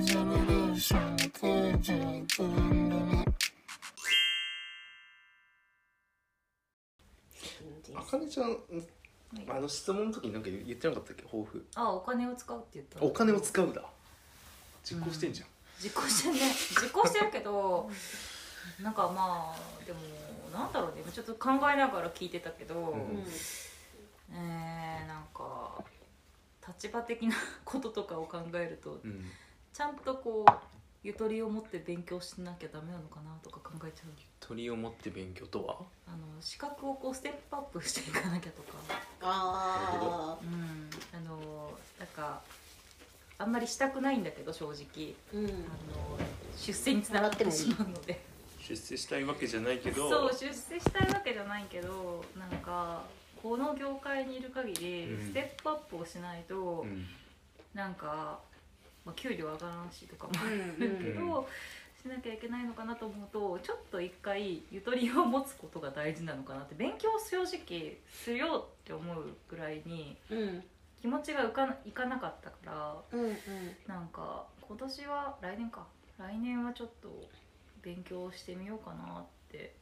ジェネレーション91年組あかねちゃんあの質問の時になんか言ってなかったっけ？抱負。あお金を使うって言ったお金を使うだ。実行してんじゃん、実行してね。実行してるけど なんかまあでもなんだろうね。ちょっと考えながら聞いてたけど、うん。えー、なんか立場的なこととかを考えるとうんちゃんとこうゆとりを持って勉強しなきゃダメなのかなとか考えちゃう。鳥を持って勉強とは？あの資格をこうステップアップしていかなきゃとか。あうん。あのなんかあんまりしたくないんだけど正直。ーうん。あの出世につながってしまうので。出世したいわけじゃないけど。そう出世したいわけじゃないけどなんかこの業界にいる限りうん。ステップアップをしないと、うん。なんか、まあ、給料上がらんしとかもあうんるけど、しなきゃいけないのかなと思うとちょっと一回ゆとりを持つことが大事なのかなって勉強を正直するよって思うぐらいにうん。気持ちがいかないかなかったからうんうん。なんか今年は来年か来年はちょっと勉強してみようかなって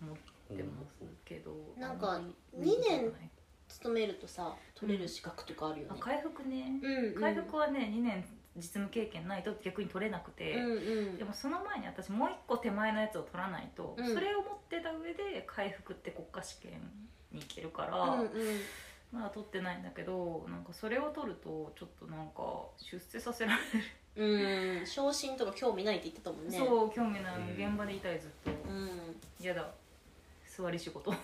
思ってますけどなんかあまり二年ない。勤めるとさ取れる資格とかあるよね。あ回復ね、うんうん。回復はね2年実務経験ないと逆に取れなくて、うんうん。でもその前に私もう一個手前のやつを取らないと、うん。それを持ってた上で回復って国家試験に行けるから、うんうん。まだ取ってないんだけどなんかそれを取るとちょっとなんか出世させられる、うん。昇進とか興味ないって言ってたもんね。そう興味ない、うん。現場でいたいずっと。うん。嫌だ。座り仕事。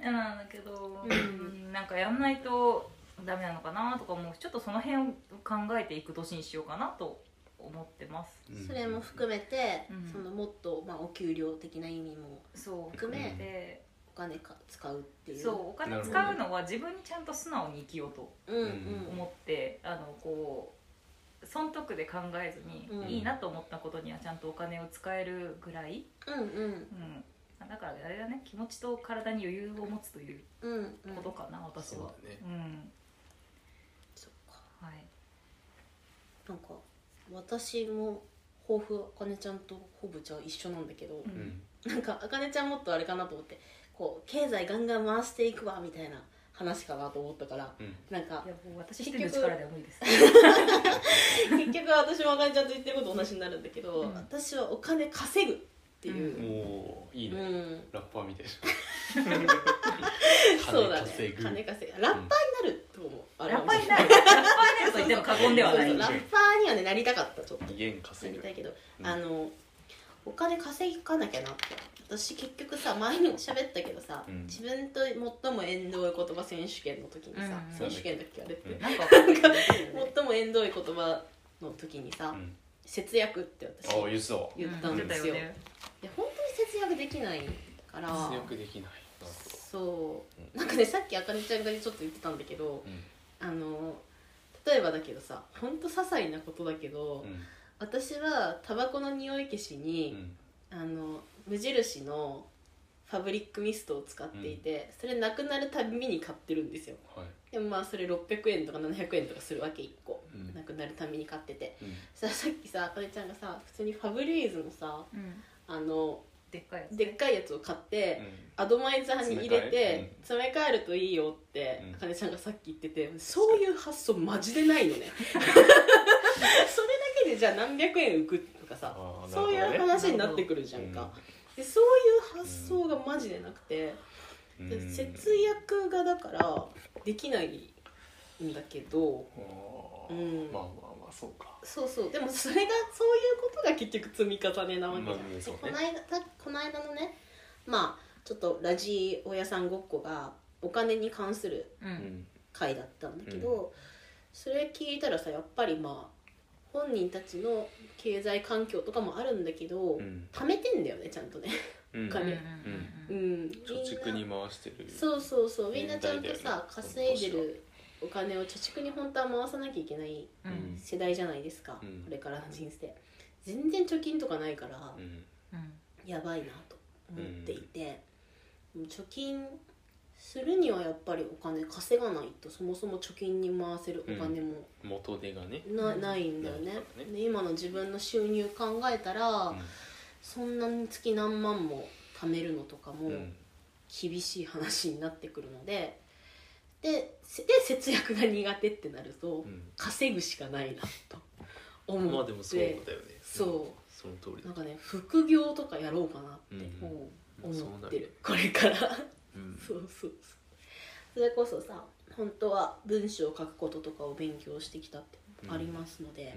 嫌 なんだけど、うん。なんかやんないとダメなのかなとか思うしちょっとその辺を考えていく年にしようかなと思ってます。うん。それも含めて、うん。そのもっと、まあ、お給料的な意味もそう含めて。お金か使うっていう。そうお金使うのは自分にちゃんと素直に生きようとうんうん。思って、あのこう損得で考えずに、うん。いいなと思ったことにはちゃんとお金を使えるぐらい、うんうん。うん、だからあれだね気持ちと体に余裕を持つといううんうん。ことかな、私は。そうだね。うんそっかはいなんか私も抱負あかねちゃんとほぼじゃあ一緒なんだけど、うん。うんなんかあかねちゃんもっとあれかなと思ってこう経済ガンガン回していくわみたいな話かなと思ったからうん。なんかいやもう私一人の力では無理です。結局私もあかねちゃんと言ってること同じになるんだけど、うん。私はお金稼ぐっていう、おーいいね、うん。ラッパーみたい そうだね。稼ぐ。金稼ぐ。ラッパーラッパーになる。ラッパーになる。と言っても過言ではないそうそうラッパーにはねなりたかったちょっと。稼ぐりたいけど、うんあのお金稼がなきゃな。って私結局さ前に喋ったけどさ、うん。自分と最も縁遠い言葉選手権の時にさ、うん。選手権だっけあれって、うん。なんか分かんないけど最も縁遠い言葉の時にさ、うん。節約って私ああ言ってた。わ言ったんですよ,、うん。言ってたよねいや本当に節約できないから。節約できない。そう。なんかねさっきあかねちゃんがちょっと言ってたんだけどうんあの例えばだけどさ本当些細なことだけど、うん。私はタバコの匂い消しうに、ん。あの無印のファブリックミストを使っていて、それなくなるたびに買ってるんですよ。はい。でもまあそれ600円とか700円とかするわけ1個、うん。なくなるたびに買ってて。うん。ささっきさあかねちゃんがさ普通にファブリーズのさうん。あのでっかいやつでっかいやつを買って、うアドマイザーに入れて詰詰め替えるといいよってうんあかねちゃんがさっき言っててそういう発想マジでないのね。それだけでじゃあ何百円浮くとかさあーそういう話になってくるじゃんうん。か、でそういう発想がマジでなくて、節約がだからできないんだけどうん。まあまあまあそうか。そうそう。でもそれがそういうことが結局積み重ねなわけじゃん、まあねそうね。この間たこの間のねまあちょっとラジオ屋さんごっこがお金に関するううん。ん回だったんだけど、それ聞いたらさやっぱりまあ本人たちの経済環境とかもあるんだけど、うん。貯めてんだよねちゃんとね。うん。お金。うんうん貯蓄に回してる。そうそうそう。みんなちゃんとさ稼いでるお金を貯蓄に本当は回さなきゃいけない世代じゃないですか、うん。これからの人生。全然貯金とかないからうん。うんやばいなと思っていて、貯金するにはやっぱりお金稼がないとそもそも貯金に回せるお金も元手がね。な,、ないんだよね。ないからね。で今今の自分の収入考えたら、そんなに月何万も貯めるのとかもうん。厳しい話になってくるのででせで節約が苦手ってなると、うん。稼ぐしかないなと思って、まあでもそうだよね。そう。その通りだ。なんかね副業とかやろうかなって思ってる、これから。うん。そうそうそう。それこそさ本当は文章を書くこととかを勉強してきたってありますので、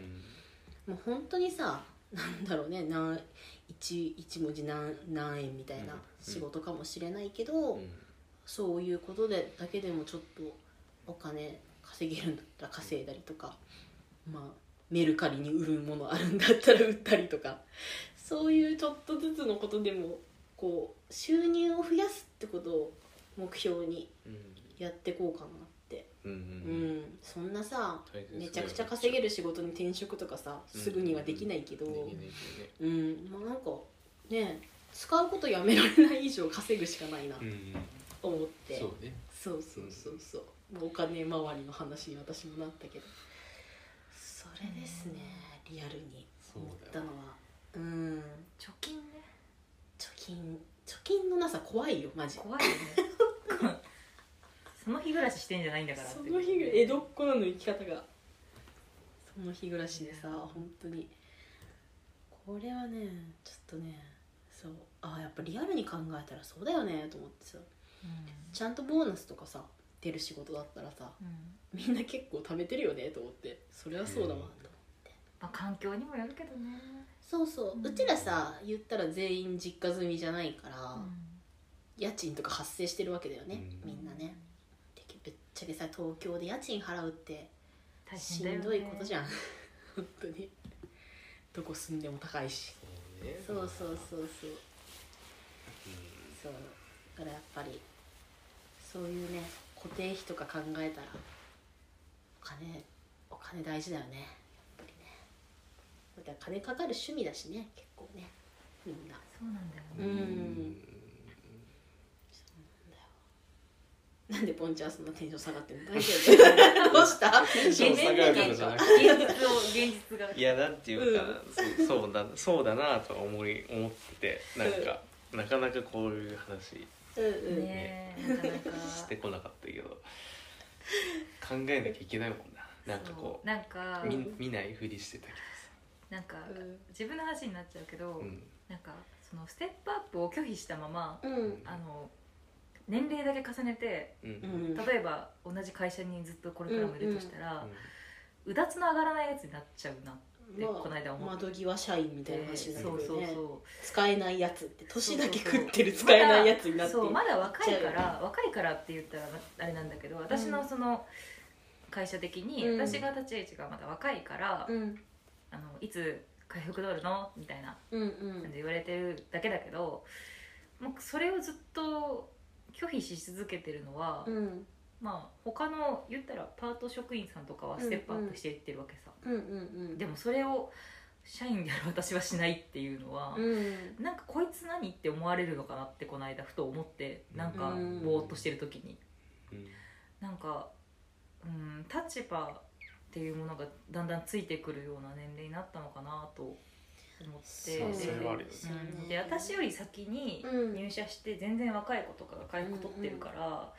もう本当にさなんだろうね何一一文字何何円みたいな仕事かもしれないけど、うんそういうことでだけでもちょっとお金稼げるんだったら稼いだりとかまあメルカリに売るものあるんだったら売ったりとかそういうちょっとずつのことでもこう収入を増やすってことを目標にうん。やってこうかなって。うんううん。ん、そんなさめちゃくちゃ稼げる仕事に転職とかさすぐにはできないけど、できないけどねうん。まあなんかね使うことやめられない以上稼ぐしかないな。とうんそうねそうそうそう。お金周りの話に私もなったけど。それですねリアルに。思ったのは。うん。貯金ね。貯金。貯金のなさ怖いよマジ。怖いよね。その日暮らししてんじゃないんだからその日が江戸っ子なの生き方が。その日暮らしでさ本当に。これはねちょっとねそう。あやっぱリアルに考えたらそうだよねと思ってさ。うんちゃんとボーナスとかさ出る仕事だったらさうん。みんな結構貯めてるよねと思って。それはそうだわと思って、まあ環境にもよるけどね。そうそう、ううんちらさ言ったら全員実家住みじゃないから、うん。家賃とか発生してるわけだよね、うん。みんなね。でぶっちゃけさ東京で家賃払うって大しんどいことじゃん。本当に。どこ住んでも高いし。そうね。そうそうそうそう。そう。だからやっぱりそういうね固定費とか考えたらお金お金大事だよねやっぱりね。だって金かかる趣味だしね結構ねみんな。そうなんだようねんなんでポンちゃんそんなテンション下がってんの？大丈夫？どうした？現実を現実が。いやなんていうか、そうそうだそうだなとは思い思ってなんか、なかなかこういう話うんうん、ねえなかなか。してこなかったけど考えなきゃいけないもんな。なんかこなんか。う見見ないふりしてたけなんかうん。自分の話になっちゃうけど、うん。なんかそのステップアップを拒否したままうん。あの年齢だけ重ねてうん。うん例えば同じ会社にずっとこれからもいるとしたら、ううだつの上がらないやつになっちゃうなって、まあこの間思って。窓際社員みたいな話になるよねそうそうそう。使えないやつって年だけ食ってる使えないやつになって。そうまだ若いから若いからって言ったらあれなんだけど私のその会社的に、うん。私が立ち位置がまだ若いから、うん。あのいつ回復取るの？みたいなうんう感じん。で言われてるだけだけどもうそれをずっと拒否し続けてるのは、うんまあ他の言ったらパート職員さんとかはステップアップしていってるわけさ、うんうんでもそれを社員である私はしないっていうのは、うん。なんかこいつ何って思われるのかなってこの間ふと思ってなんかうんぼーっとしてる時に。ん。なんか、うん、立場っていうものがだんだんついてくるような年齢になったのかなと思って。で私より先にうん。入社して全然若い子とかが回復取ってるから、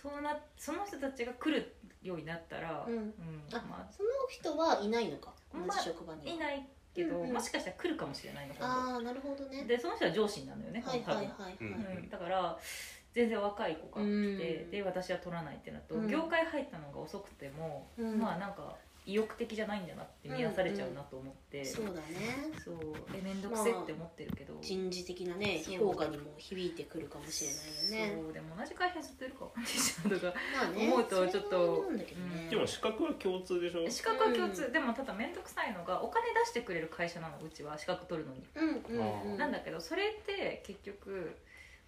そうなその人たちが来るようになったら、うん。うんあまその人はいないのか？同まあじ職場あ、には。いないけど、うんうん。もしかしたら来るかもしれないの今ああなるほどね。度でその人は上司になるのよね、はいはいはいはい。うん、だから全然若い子が来て、うん。で私は取らないってなると、うん。業界入ったのが遅くても、うん。まあなんか意欲的じゃないんだなって見やされちゃうなと思って、そうだねそうえ面倒くせって思ってるけど、人事的なね評価にも響いてくるかもしれないよね。そうでも同じ会社ずっといるかわかんないとかまあね 思うとちょっとねうん。でも資格は共通でしょ？資格は共通、でもただ面倒くさいのがお金出してくれる会社なのうちは資格取るのに、うんうんうん。なんだけどそれって結局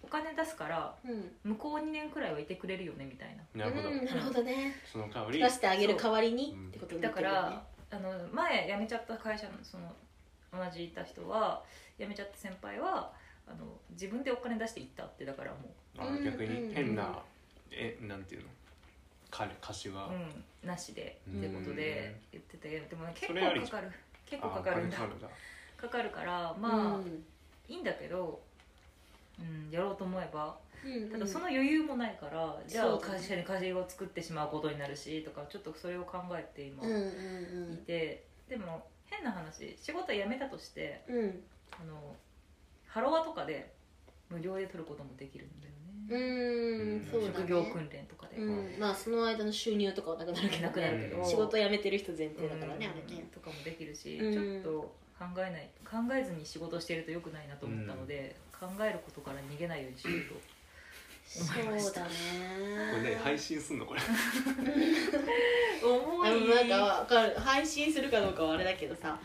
お金出すからうん。向こう2年くらいはいてくれるよねみたいな。なるほど、うんなるほどね。その代わり出してあげる代わりにってことになだかってるよねらあの前辞めちゃった会社のその同じいた人は辞めちゃった先輩はあの自分でお金出していったってだからもあうん逆うんに変な、えなんていうの？彼歌詞は、う、うん、なしでってことで言ってて。でもね結それあり構かかる。結構かかるんだ。あお金かかかかるからまあ、うん。いいんだけど、うん、やろうと思えば。うんただその余裕もないから、じゃあ会社に会社を作ってしまうことになるしとかちょっとそれを考えて今うんいて、でも変な話仕事辞めたとしてうん。うんあのハロワとかで無料で取ることもできるんだようね、んそうだね。職業訓練とかで、うん。まあその間の収入とかはなくなるけどなくなるけど。仕事辞めてる人前提だからねうん。あれねとかもできるし、うん。ちょっと考えない考えずに仕事してるとよくないなと思ったので、考えることから逃げないようにしようと。そうだね。これね配信すんのこれ。重でもなんかわかる配信するかどうかはあれだけどさ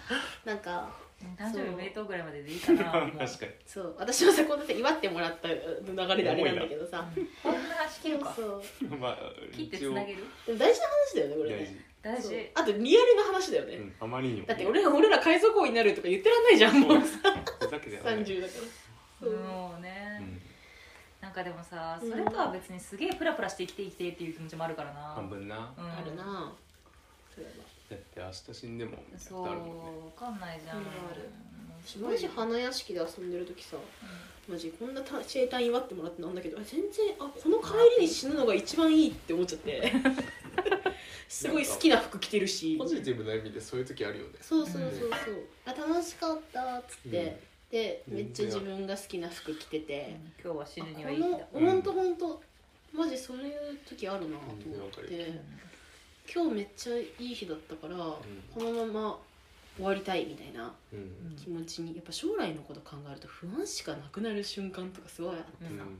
なんか誕生日おめでとうぐらいまででいいかな確かに。そう。私もさこうやって祝ってもらった流れであれなんだけどさ。こんな話切るか。そう。そうまあ切ってつ一応。なげる大事な話だよねこれ大ね事大事。あとリアルな話だよね、うんあまりにも。だって俺ら俺ら海賊王になるとか言ってらんないじゃんもう。さふざけてはない30だから。そうもうね、うん。なんかでもさそれとは別にすげえプラプラして生きて生きてっていう気持ちもあるからな。半分な。うん、あるな。そういえば。だって明日死んでもそうあるもんね。わかんないじゃん、あるあるすマジ花屋敷で遊んでる時さマジこんなた生誕祝ってもらってなんだけどあ全然あこの帰りに死ぬのが一番いいって思っちゃって すごい好きな服着てるし。ポジティブな意味でそういう時あるよね。そうそうそうそう、あ楽しかったっつって、でめっちゃ自分が好きな服着てて、今日は死ぬにこはいい日だのほん。とほんとマジそういう時あるなと思って。今日めっちゃいい日だったから、このまま終わりたいみたいなうん。気持ちにやっぱ将来のこと考えると不安しかなくなる瞬間とかすごいあってさ、うん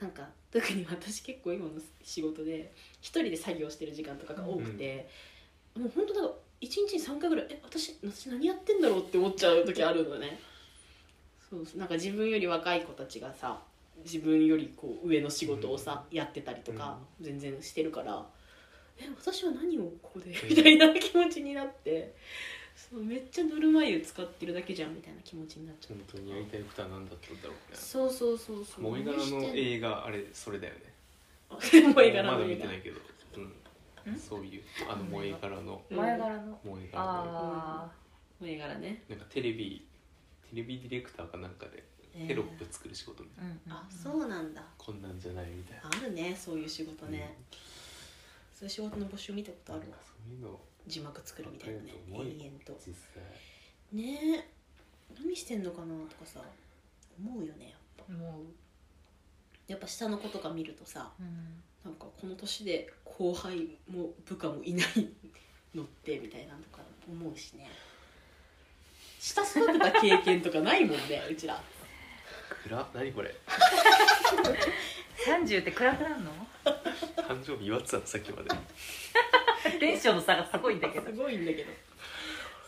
なんか特に私結構今の仕事で一人で作業してる時間とかが多くて、もう本当なんか1日に3回ぐらい「え私私何やってんだろう?」って思っちゃう時あるのねそうそうなんか自分より若い子たちがさ自分よりこう上の仕事をさ、やってたりとか全然してるから「え私は何をここで?」みたいな気持ちになってそうめっちゃぬるま湯使ってるだけじゃんみたいな気持ちになっちゃう。本当にやりたいことは何だったんだろうねそうそうそうそう。萌え柄の映画あれそれだよね。萌え柄まの映画だ見てないけど。うん。そういうあの萌え柄の。の萌え柄の。あ萌え柄ね。なんかテレビテレビディレクターかなんかでテロップ作る仕事みたいな。あ、うんあそうなんだ。こんなんじゃないみたいな。あるねそういう仕事ね、そういう仕事の募集見たことあるわ。そういうの字幕作るみたいなねあるとね。え何してんのかなとかさ思うよねやっぱ。もやっぱ下の子とか見るとさう、うん、なんかこの年で後輩も部下もいないのってみたいなのとか思うしね。下育てた経験とかないもんね うちら。暗何これ。30って暗くなるの？誕生日祝ってたのさっきまでテンションの差がすごいんだけど。すごいんだけど。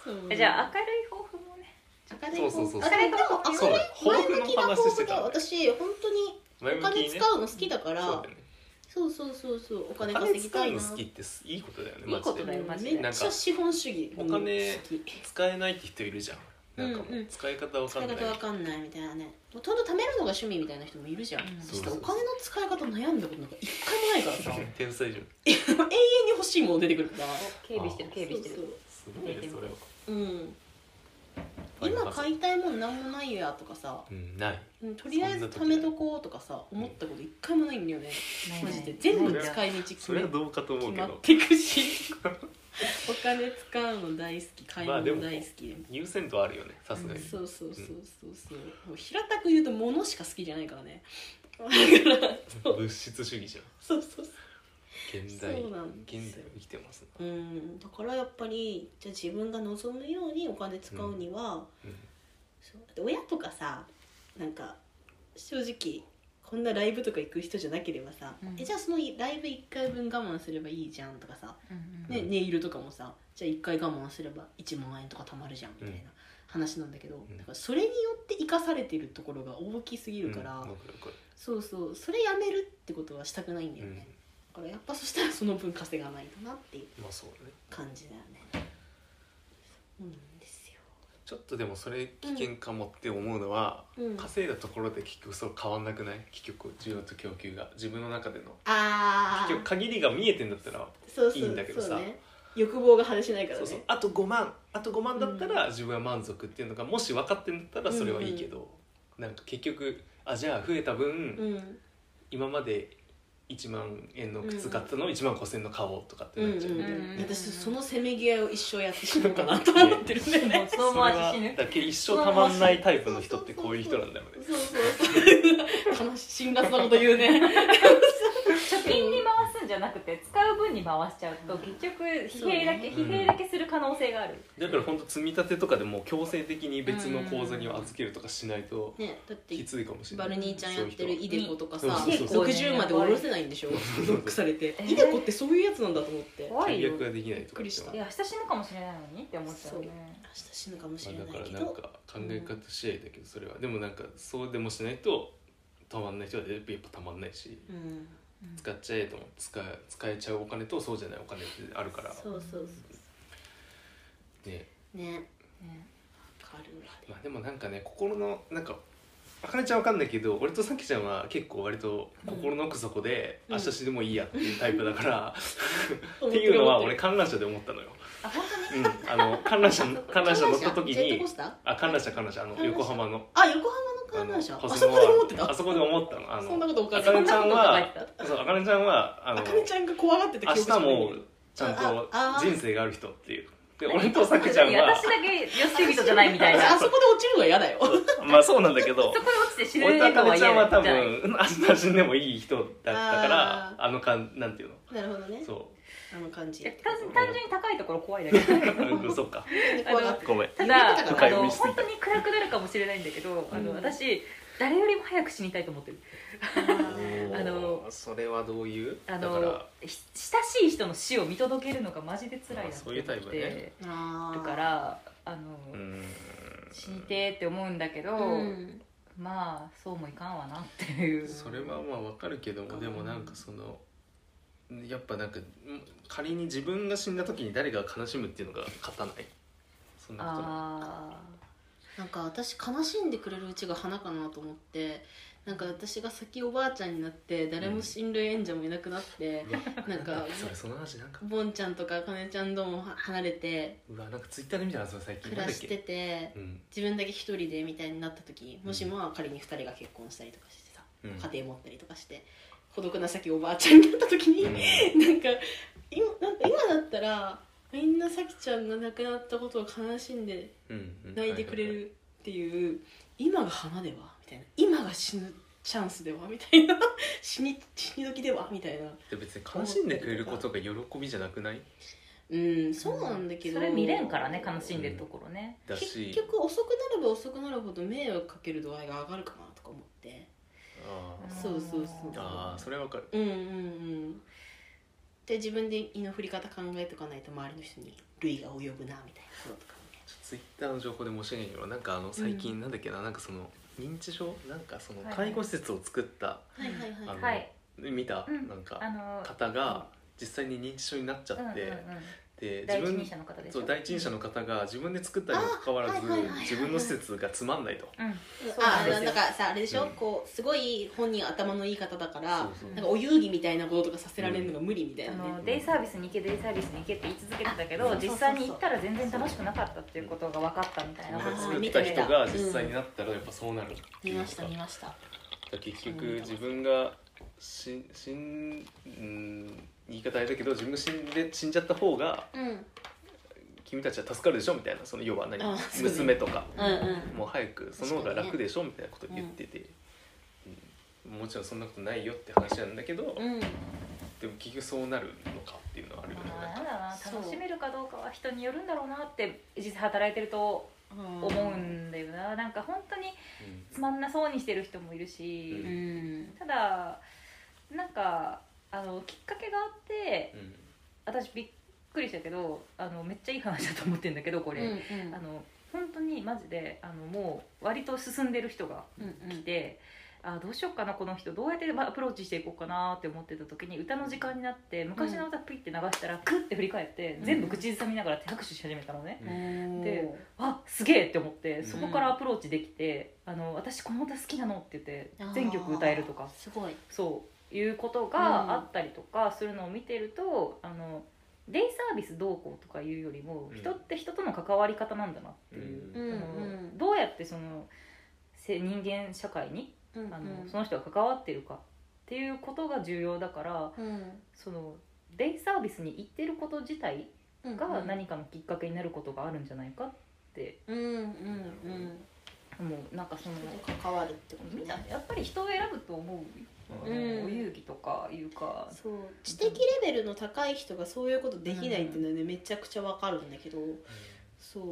そうえじゃあ明るい抱負もね。明るいそうそうそう明るいでもそうだ明るい抱負の前向きな話してた抱負で私本当に前お金使うの好きだからそうそうそうそうそうおお金稼ぎたいなうの好きっていいことだよねいいことだよマジで。めっちゃ資本主義。お金使えないって人いるじゃんなんかもうんうん。う使い方わか使いんない。方わかんないみたいなね。ほとんど貯めるのが趣味みたいな人もいるじゃん、うん。そしたらお金の使い方悩んだことなんか一回もないからさ。天才じゃん。永遠に欲しいもの出てくるから。警備してる警備してそうるすごいねそれは。そううん。今買いたいもんなんもないやとかさ。うんない。うんとりあえず貯めとこうとかさ思ったこと一回もないんだよね。ないマジで。全部使い道決めそれはどうかと思決うけど。まってくし お金使うの大好き買い物大好き。で優先度あるよねさすがに。そうそうそうそうそう。もう平たく言うと物しか好きじゃないからね。だから物質主義じゃん。そうそうそう。現代そうなん現代を生きてますうな、ん。だからやっぱりじゃあ自分が望むようにお金使うには、うん。そう。だって親とかさなんか正直こんなライブとか行く人じゃなければさ、うん。えじゃあそのライブ1回分我慢すればいいじゃんとかさ、うんね、ネイルとかもさじゃあ1回我慢すれば1万円とか貯まるじゃんみたいな話なんだけど、ん。だからそれによって生かされてるところが大きすぎるから、そうそうそれやめるってことはしたくないんだるよね、だからやっぱそしたらその分稼がないとなっていう感じだよね。そうなんちょっとでもそれ危険かもって思うのは、うん。稼いだところで結局そう変わんなくない？結局需要と供給が。自分の中での。ああ結局限りが見えてんだったらそうそういいんだけどさ。そうね。欲望が果てしないからね。そうそう。あと5万。あと5万だったら自分は満足っていうのがもし分かってんだったらそれはいいけど、なんか結局あじゃあ増えた分、うん。今まで1万円の靴買ったのを1万5千円の買おうとかってなっちゃう、私そのせめぎ合いを一生やってしまうかなと思ってるんだよね そのまま死ぬだけ一生たまんないタイプの人ってこういう人なんだよね。そうそうそう。悲しい辛辣なこと言うね。貯金に回じゃなくて使う分に回しちゃうと結局疲弊だけ、ね疲弊だけする可能性がある、だから本当積み立てとかでも強制的に別の口座に預けるとかしないとねだってきついかもしれない。バルニーちゃんやってるイデコとかさそうそうそう。60まで下ろせないんでしょ？ロックされて。えー？イデコってそういうやつなんだと思って。明怖いよ。契約ができないとかいや明日死ぬかもしれないのにって思っちゃうね。日死ぬかもしれまあ、だないけど。からなんか考え方次第だけどそれはでもなんかそうでもしないとたまんない人はやっぱたまんないし。うん使っちゃえとも使え使えちゃうお金とそうじゃないお金ってあるから。そうそうそねう。ね。ね。わかるわまあでもなんかね心のなんかあかねちゃんわかんないけど俺とさきちゃんは結構割と心の奥底で、うん。明日死んでもいいやっていうタイプだから、思 っていうのは俺観覧車で思ったのよ、あ本当に？うん、あの観覧車観覧車？乗った時にあ観覧車観覧車あの横浜の。あ横浜の？観覧車ああそこで思ってた？あそこで思ったの。あそんなのことおかしいあかねちゃんはそうあかねちゃんはあのあかねちゃんが怖がってた明日もちゃんと人生がある人っていうで俺とさきちゃんは私だけ寄せ人じゃないみたいな。あそこで落ちるのは嫌だよ。まあそうなんだけどそこで落ちて死ぬ俺とあかのは嫌ねちゃんは多分明日死んでもいい人だったからああのかんなんていうの？なるほどね。そあの感じ。単単純に高いところ怖いだけ。うそっか。怖がってごめん。ただあの本当に暗くなるかもしれないんだけど、あのうん。私誰よりも早く死にたいと思ってる。あのそれはどういう？あだから。のひ親しい人の死を見届けるのがマジで辛いなってあそういうタイプ思ってるからあの、うん。死にてーって思うんだけど、うん。まあそうもいかんわなっていう。それはまあわかるけどもでもなんかそのやっぱなんかん仮に自分が死んだ時に誰が悲しむっていうのが勝たない？そんなことない？あなんか私悲しんでくれるうちが花かなと思ってなんか私が先おばあちゃんになって誰も親類縁者もいなくなって、うわなんかそれその話なんか。ボンちゃんとかかねちゃんとも離れてうわなんかツイッターで見たなそれ最近。暮らしててうん。自分だけ一人でみたいになった時もしまあ仮に二人が結婚したりとかしてさうん。家庭持ったりとかして孤独な先おばあちゃんになった時に、うん。なんか今なんか今だったらみんなさきちゃんが亡くなったことを悲しんでうんうん。泣いてくれるっていう今が花では？みたいな。今が死ぬチャンスでは？みたいな。死に死に時では？みたいな。で別に悲しんでくれることが喜びじゃなくない？うんそうなんだけど。それ見れんからね悲しんでるところね、だし。結局遅くなれば遅くなるほど迷惑かける度合いが上がるかなとか思って。あー。そうそうそう。あーそれはわかる。うんうんうんで自分で胃の振り方考えとかないと周りの人に類が及ぶなみたいな。こととかね。ツイッターの情報で申し訳ないけどなんかあの最近なんだっけな、なんかその認知症？なんかその介護施設を作った、はい。はい。はい。あのはい。見た、うん。なんか方が実際に認知症になっちゃって、うんうんうんで第一自分人者の方でしょ？そう第一人者の方が自分で作ったにもかかわらず、あはいはいはいはい。自分の施設がつまんないと。うん。うなんからさあれでしょ、うん。こうすごい本人頭のいい方だからそうそうなんかお遊戯みたいなこととかさせられるのが無理みたいあなね、のデイサービスに行けデイサービスに行けって言い続けてたけどうん。実際に行ったら全然楽しくなかったっていうことが分かったみたいなことをあー作った人が実際になったらやっぱそうなる見ました見ました。結局自分が死死んうん言い方あれだけど自分が死んで死んじゃった方がうん。君たちは助かるでしょみたいなその要は何？あそうね。娘とか。うんうん。もう早くその方が楽でしょみたいなこと言ってて、うん。もちろんそんなことないよって話なんだけど、うん。でも結局そうなるのかっていうのはあるよね。まあなんだろうな。そう楽しめるかどうかは人によるんだろうなって実際働いてると思うんだよな。なんか本当につまんなそうにしてる人もいるし、うん。ただなんかあのきっかけがあってうん。私びっくりしたけどあのめっちゃいい話だと思ってるんだけどこれ、うんうん。あの本当にマジであのもう割と進んでる人がうん来て、あどうしようかなこの人。どうやってアプローチしていこうかなって思ってた時に歌の時間になって昔の歌プリって流したらクッて振り返って、うん。全部口ずさみながら手拍手し始めたのね、うん。であすげえって思ってん。そこからアプローチできて「あの私この歌好きなの」って言って全曲歌えるとか。すごい。そういうことがあったりとかするのを見てると、あのデイサービスどうこうとかいうよりも、うん。人って人との関わり方なんだなっていう、うん。どうやってそのせ人間社会にうんあの、その人が関わってるかっていうことが重要だからうん。そのデイサービスに行ってること自体うんが何かのきっかけになることがあるんじゃないかってうんうんうん。思う。なんかその関わるってことみんねなやっぱり人を選ぶと思う、うん。お遊戯とかいうか。そう。知的レベルの高い人がそういうことできないっていうのはね、めちゃくちゃわかるんだけど。そう。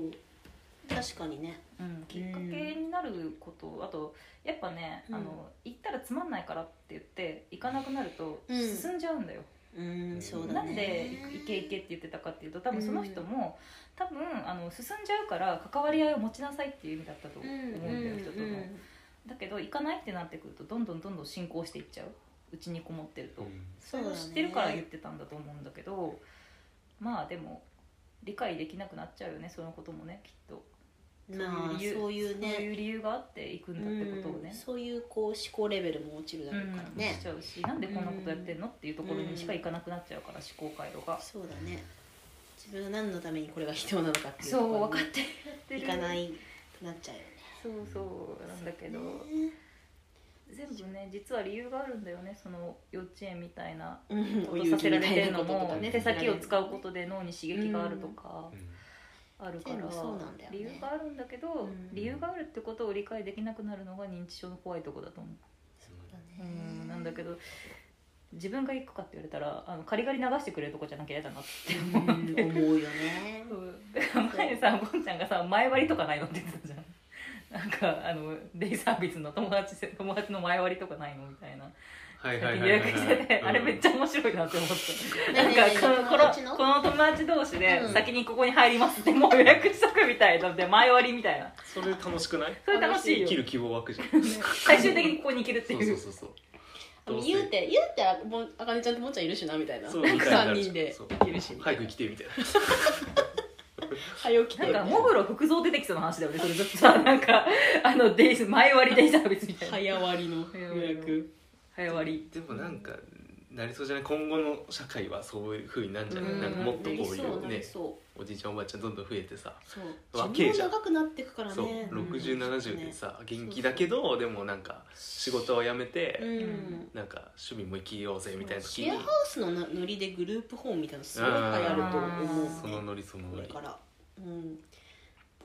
確かにね。うん、きっかけになること、あとやっぱね、うん。あの行ったらつまんないからって言って行かなくなるとうん。進んじゃうんだよ、うんそうだね。なんで行け行けって言ってたかっていうと多分その人も、多分あの進んじゃうから関わり合いを持ちなさいっていう意味だったと思うんだよ、人との、だけど行かないってなってくるとどんどんどんどん進行していっちゃう。うちにこもってると、それを知ってるから言ってたんだと思うんだけどまあでも理解できなくなっちゃうよねそのこともねきっと。そういうそうね。いう理由があって行くんだってことをね。うん、そういうこう思考レベルも落ちるだろうからうん。ねし、ちゃうしなんでこんなことやってんのっていうところにしか行かなくなっちゃうから思考回路が、そうだね。自分が何のためにこれが必要なのかっていうそう分かってやってる。いかないくなっちゃうよねそうそうなんだけど、ね。全部ね実は理由があるんだよね。その幼稚園みたいなうん。ことさせられてるのもね。手先を使うことで脳に刺激があるとかうんあるから、ね。理由があるんだけど、うん。理由があるってことを理解できなくなるのが認知症の怖いとこだと思う。うんなんだけど自分が行くかって言われたらあのカリガリ流してくれるとこじゃなきゃ嫌だなってう。ん思って、思うよね。そう。だから前にさボンちゃんがさ前割りとかないのって言ってたじゃんなんかあのデイサービスの友達友達の前割りとかないのみたいな。はいはい先はいはい。に予約しててあれめっちゃゃ面白いなって思ったねえねえねえなんかこの友達のこの？この友達同士でうん。先にここに入りますってもう予約しとくみたいな。ので前割りみたいなそれ楽しくない？それ楽しいよ。生きる希望湧くじゃん。最終的にここに行けるってそう。いそううそうそう。でも言うて言うてあもあかねちゃんともんちゃんいるしなみたいな。そうみたいにな3るじゃん。人でそう。いけるしみたいな。早く来てみたいな 早起きてなんかモグロ福蔵出てきそうな話だよねそれずっとさなんかあのデイズ前割りデイサービスみたいな。早割りの予約早割り。でもなんかなりそうじゃない今後の社会はそういうふうになるんじゃない、うん。なんかもっとこういうねりそう。おじいちゃんおばあちゃんどんどん増えてさ。そう。若えじゃん長くなってくからね。そう。うん。6070でさ元気だけどでもなんか仕事を辞めて、うん。なんか趣味も生きようぜみたいな時に。シェアハウスのなノリでグループホームみたいなのすごい流行ると思うねそのノリそのノリこれからうん。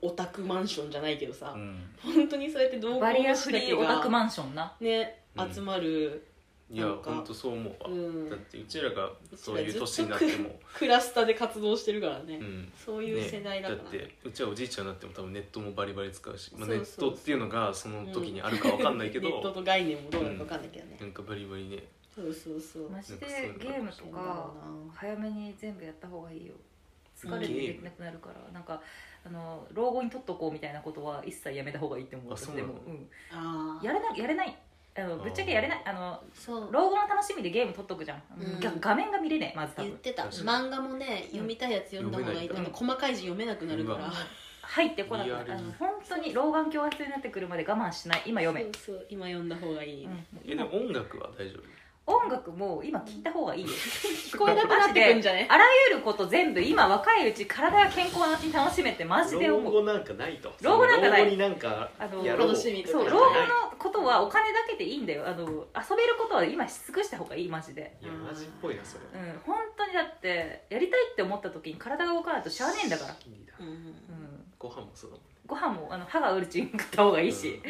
オタクマンションじゃないけどさ、うん。本当にそうやって同行バリアしフリーオタクマンションな。ねうん。集まる、いやなんか本当そう思うわ、うん。だってうちらがそういう年になっても、クラスターで活動してるからね、うん。そういう世代だから、ね、だってうちはおじいちゃんになっても多分ネットもバリバリ使うし、まあ、ネッそう。そうトっていうのがその時にあるかわかんないけど、ネットと概念もどうなるか分かんないけどね、なんかバリバリね。そうそうそう。マジでゲームとか早めに全部やった方がいいよ疲れてできなくなるからなんかあの老後に取っとこうみたいなことは一切やめた方がいいって思う。あそうなの？でも、うん、ああやれないやれない。あのぶっちゃけやれない。あのそう。老後の楽しみでゲーム取っとくじゃん、うん。が画面が見れねえまず多分。言ってた。漫画もね読みたいやつ読んだ方がいい読めない。あの細かい字読めなくなるから。入ってこなくなる。本当に老眼鏡が必要になってくるまで我慢しない。今読め、そうそう。今読んだ方がいい、うん。えでも音楽は大丈夫？音楽も今聞いた方がいいよ。聞こえなくなってくんじゃね？あらゆること全部今若いうち体が健康なうちに楽しめてマジで思う。老後なんかないと。老後なんかない。老後になんかあのやろう楽しみとか。そう老後のことはお金だけでいいんだよ。あの遊べることは今し尽くした方がいいマジで。いやマジっぽいなそれ。うん本当にだってやりたいって思った時に体が動かないとしゃあねえんだから、うんうん、ご飯もそうだもんね。ご飯もあの歯がうるちに食った方がい。いし、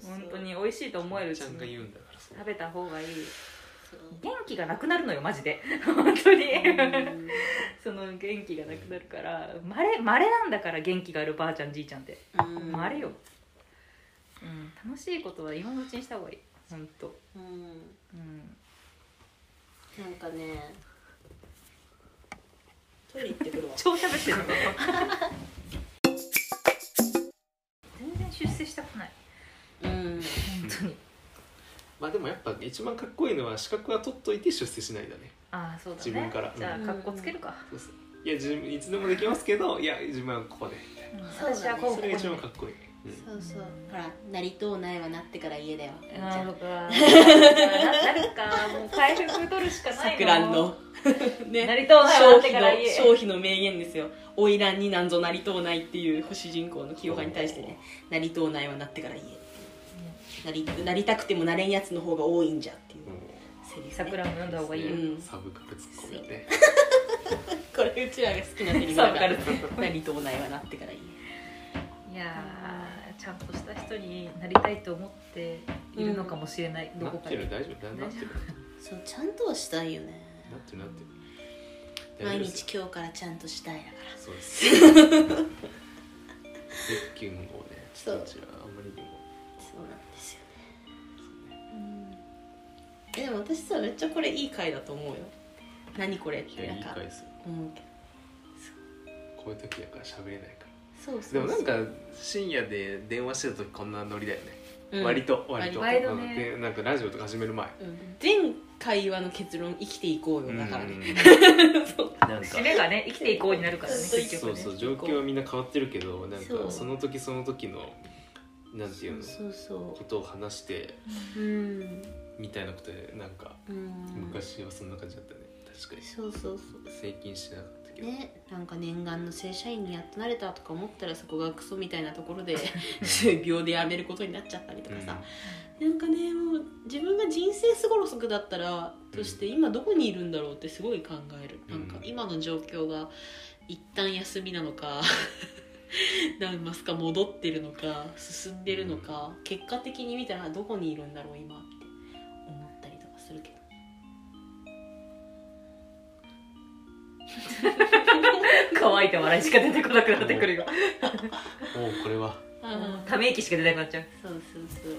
そうそう本当に美味しいと思えるうちちゃんがに言うんだから食べた方がいい元気がなくなるのよマジで。本当に。うん。その元気がなくなるからまれまれなんだから元気があるばあちゃんじいちゃんって。うん。まれよ、うん、楽しいことは今のうちにした方がいい。本当。うん。うん。なんかねトイレ行ってくるわ。超喋ってるの。全然出世したくない。うん。本当にまあでもやっぱ一番かっこいいのは資格は取っといて出世しないだね。ああそうだね。自分から。じゃあうん。格好つけるか、そうそう。いや自分いつでもできますけどいや自分はここで。みたいうん私はこうなそれが一ここ番かっこいい、うん。そうそう。ほらなりとうないはなってから家だよになるかななるか。もう回復取るしかないの。桜の。ね。なりとうないはなってから家。消費の名言ですよ「花魁になんぞなりとうない」っていう主人公の清葉に対してね「なりとうないはなってから家」なりなりたくてもなれんやつの方が多いんじゃっていうセリフ、ね、桜も読んだ方がいいよ、うん。サブカルツッコミねこれうちらが好きなセリフだから。サブカル。なりとうないはなってから家いやーちゃんとした人になりたいと思っているのかもしれない、どこかで。なってる大丈夫。だなってる。そうちゃんとはしたいよね。なってるなってる。毎日今日からちゃんとしたいだから。そうです。ゼッキュンをね。ちょっとうちはあんまりにもそうなんですよね、うん、えでも私さめっちゃこれいい回だと思うよ。何これってないんか回ですよ。思うけど。こういう時やから喋れないから。そうそうでもなんか深夜で電話してた時こんなノリだよね、うん。割と割と。割でなんかラジオとか始める前。うん。全会話の結論生きていこうよだからね、そう。なんか。締めがね生きていこうになるからねそうそうそう。状況はみんな変わってるけどなんかその時その時のなんていうの？そうそことを話してううん。みたいなことでなんかうん。昔はそんな感じだったね。確かに。そうそうそう。整金してなかったけど、ねなんか念願の正社員にやっとなれたとか思ったらそこがクソみたいなところで 秒で辞めることになっちゃったりとかさ、なんかねもう自分が人生すごろくだったらとして今どこにいるんだろうってすごい考える、うんなん。か今の状況が一旦休みなのかなんますか戻ってるのか進んでるのか、結果的に見たらどこにいるんだろう今って思ったりとかするけど。乾いた笑いしか出てこなくなってくるよもうこれは。あため息しか出なくなっちゃう。そうそうそう。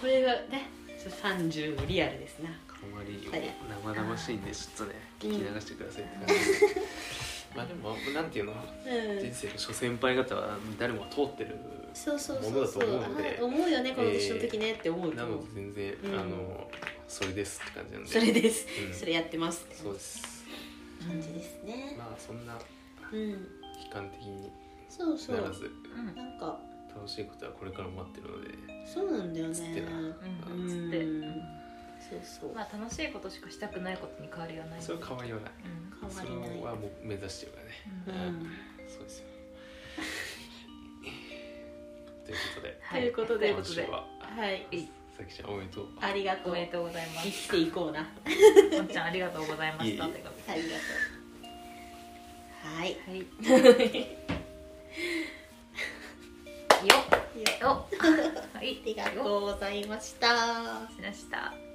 これがね30のリアルですな。あまりはい生々しいんでちょっとねうん。聞き流してくださいって感じまあでもなんていうのうん。人生の諸先輩方は誰もが通ってるそうそうものだとそうそう思うのであ思うよねこの年の時ねって思うとな思う、ので全然、うん。あのそれですって感じなんで。それです、うん。それやってますって。そうです。感じですね、まあそんなうん悲観的にそうそう。ならずうんなんか。楽しいことはこれからも待ってるのでそうなんだよね。つってな。うん。つってそうそう、まあ楽しいことしかしたくないことに変わりはないそれは変わりはない。うん。それ変わりない。はもう目指してるからね、うん。うん。そうですよ。ということで。はい。ということで。今週ははい。さきちゃんおめでとう。ありがとう。おめでとうございます。生きていこうな。もんちゃんありがとうございました。ありがとうはい。はい。よっ。よっ。はい。ありがとうございました。しました